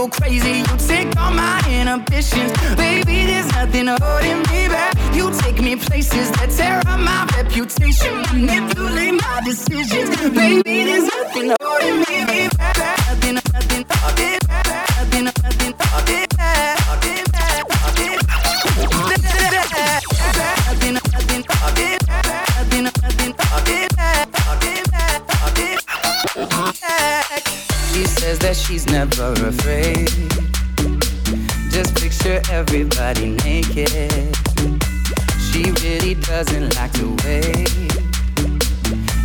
Go crazy. You take all my inhibitions, baby. There's nothing holding me back. You take me places that tear up my reputation, manipulate my decisions. Baby, there's nothing holding me back. Nothing, nothing, nothing, nothing, nothing. She says that she's never afraid. Just picture everybody naked she really doesn't like to wait.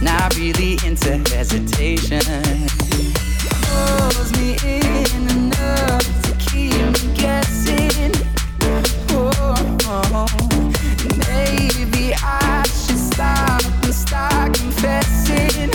Not really into hesitation. Pulls me in enough to keep me guessing. Oh, maybe I should stop and start confessing.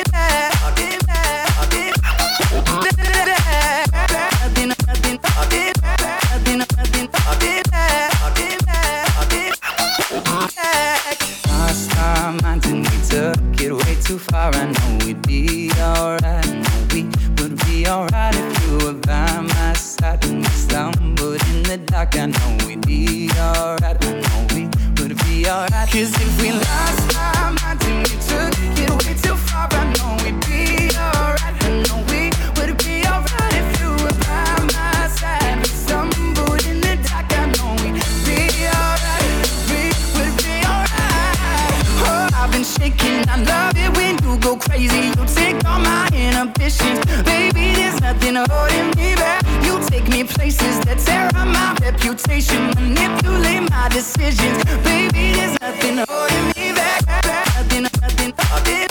Far. I know we'd be alright. I know we would be alright if you were by my side. When we stumbled in the dark, I know we'd be alright. I know we would be alright. Cause if we last reputation, manipulate my decisions, baby. There's nothing holding me back. Nothing, nothing, nothing,